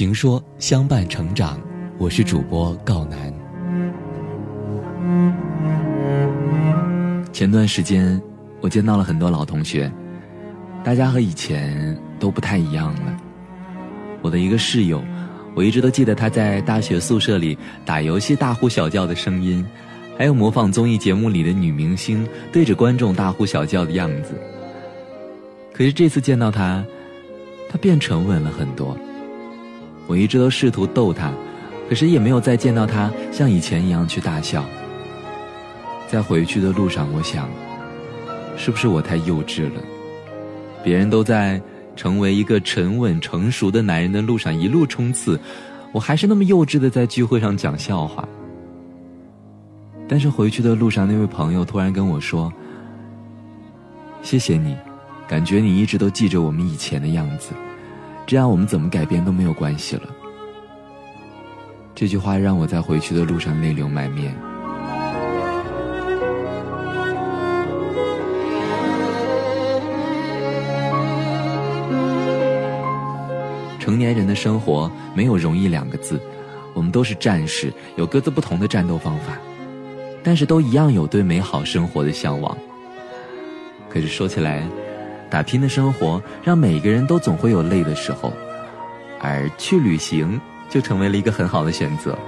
情说相伴成长，我是主播告南。前段时间，我见到了很多老同学，大家和以前都不太一样了。我的一个室友，我一直都记得他在大学宿舍里打游戏大呼小叫的声音，还有模仿综艺节目里的女明星对着观众大呼小叫的样子。可是这次见到他，他变沉稳了很多。我一直都试图逗他，可是也没有再见到他像以前一样去大笑。在回去的路上，我想，是不是我太幼稚了？别人都在成为一个沉稳成熟的男人的路上一路冲刺，我还是那么幼稚的在聚会上讲笑话。但是回去的路上，那位朋友突然跟我说：“谢谢你，感觉你一直都记着我们以前的样子。”这样我们怎么改变都没有关系了。这句话让我在回去的路上泪流满面。成年人的生活没有容易两个字，我们都是战士，有各自不同的战斗方法，但是都一样有对美好生活的向往。可是说起来。打拼的生活让每个人都总会有累的时候，而去旅行就成为了一个很好的选择。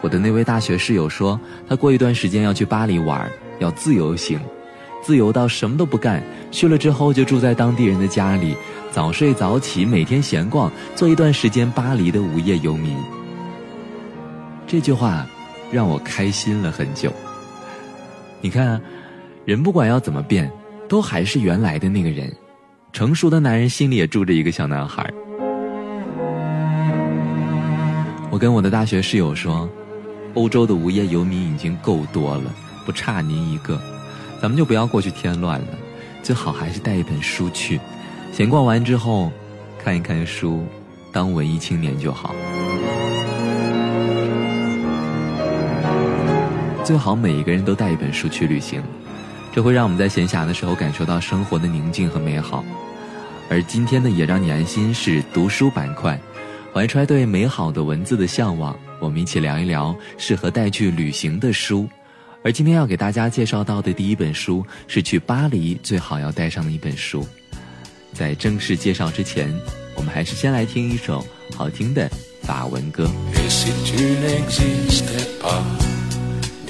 我的那位大学室友说，他过一段时间要去巴黎玩，要自由行，自由到什么都不干，去了之后就住在当地人的家里，早睡早起，每天闲逛，做一段时间巴黎的无业游民。这句话让我开心了很久。你看，人不管要怎么变。都还是原来的那个人，成熟的男人心里也住着一个小男孩。我跟我的大学室友说，欧洲的无业游民已经够多了，不差您一个，咱们就不要过去添乱了，最好还是带一本书去，闲逛完之后，看一看书，当文艺青年就好。最好每一个人都带一本书去旅行。这会让我们在闲暇的时候感受到生活的宁静和美好，而今天呢，也让你安心是读书板块，怀揣对美好的文字的向往，我们一起聊一聊适合带去旅行的书。而今天要给大家介绍到的第一本书是去巴黎最好要带上的一本书。在正式介绍之前，我们还是先来听一首好听的法文歌。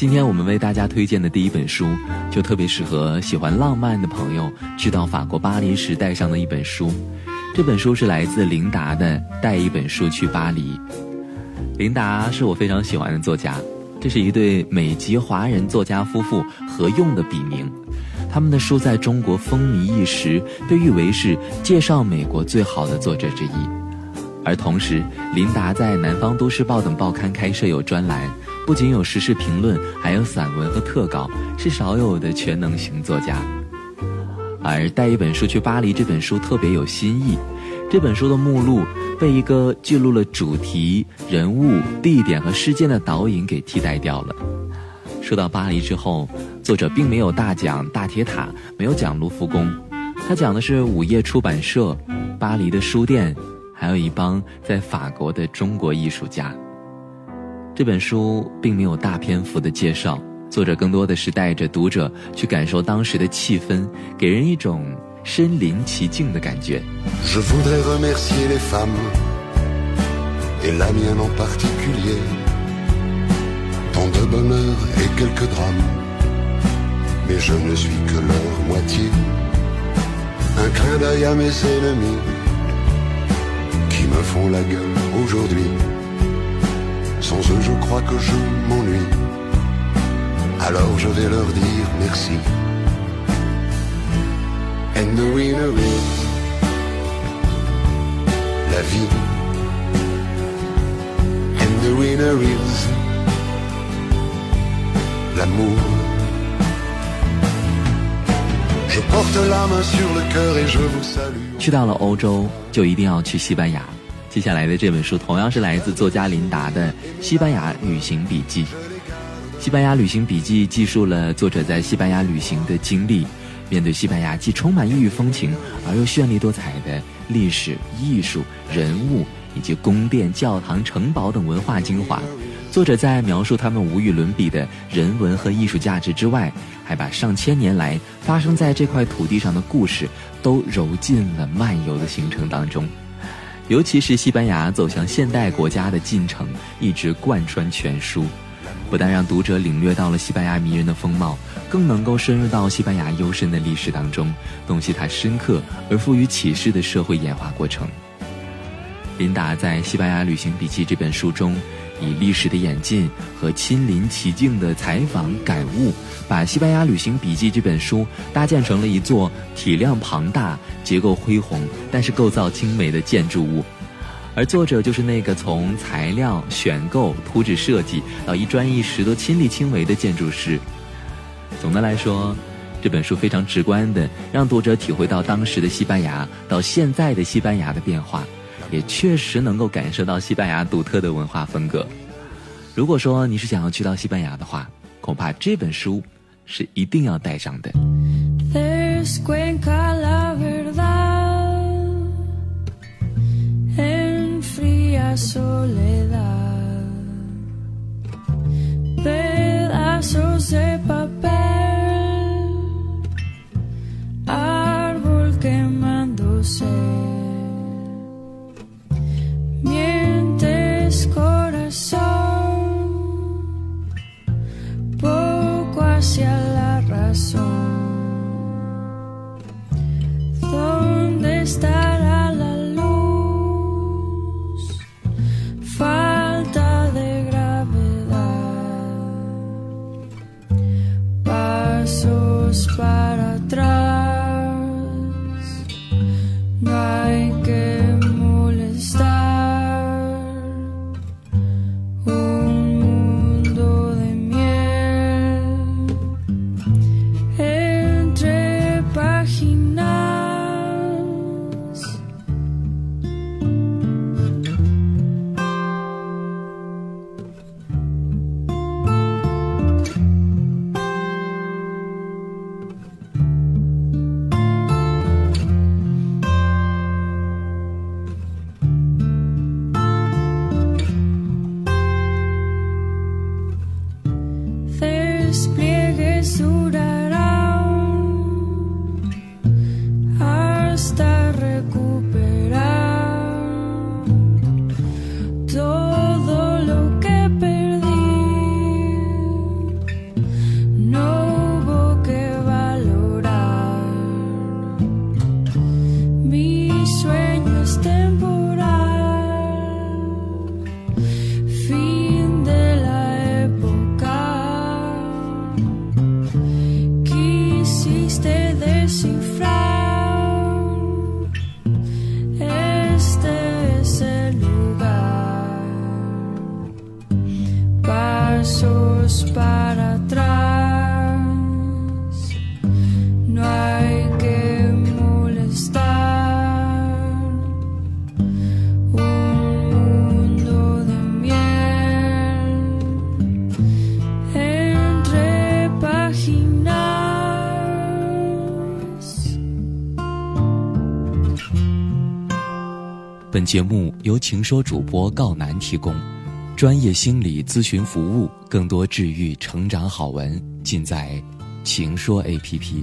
今天我们为大家推荐的第一本书，就特别适合喜欢浪漫的朋友去到法国巴黎时带上的一本书。这本书是来自琳达的《带一本书去巴黎》。琳达是我非常喜欢的作家，这是一对美籍华人作家夫妇合用的笔名。他们的书在中国风靡一时，被誉为是介绍美国最好的作者之一。而同时，琳达在《南方都市报》等报刊开设有专栏。不仅有时事评论，还有散文和特稿，是少有的全能型作家。而带一本书去巴黎这本书特别有新意，这本书的目录被一个记录了主题、人物、地点和事件的导引给替代掉了。说到巴黎之后，作者并没有大讲大铁塔，没有讲卢浮宫，他讲的是午夜出版社、巴黎的书店，还有一帮在法国的中国艺术家。这本书并没有大篇幅的介绍，作者更多的是带着读者去感受当时的气氛，给人一种。身临其境的感觉。Sans eux, je crois que je m'ennuie. Alors je vais leur dire merci. And the winner is la vie. And the winner is l'amour. Je porte la main sur le cœur et je vous salue. 去到了欧洲，就一定要去西班牙。 接下来的这本书同样是来自作家琳达的《西班牙旅行笔记》。西班牙旅行笔记记述了作者在西班牙旅行的经历。面对西班牙既充满异域风情而又绚丽多彩的历史、艺术、人物以及宫殿、教堂、城堡等文化精华，作者在描述他们无与伦比的人文和艺术价值之外，还把上千年来发生在这块土地上的故事都揉进了漫游的行程当中。尤其是西班牙走向现代国家的进程，一直贯穿全书。不但让读者领略到了西班牙迷人的风貌，更能够深入到西班牙幽深的历史当中，洞悉它深刻而富于启示的社会演化过程。琳达在《西班牙旅行笔记》这本书中，以历史的演进和亲临其境的采访感悟，把《西班牙旅行笔记》这本书搭建成了一座体量庞大、结构恢宏，但是构造精美的建筑物。而作者就是那个从材料选购、图纸设计到一砖一石都亲力亲为的建筑师。总的来说，这本书非常直观的让读者体会到当时的西班牙到现在的西班牙的变化，也确实能够感受到西班牙独特的文化风格。如果说你是想要去到西班牙的话，恐怕这本书是一定要带上的。本节目由情说主播告南提供，专业心理咨询服务，更多治愈成长好文尽在情说 APP。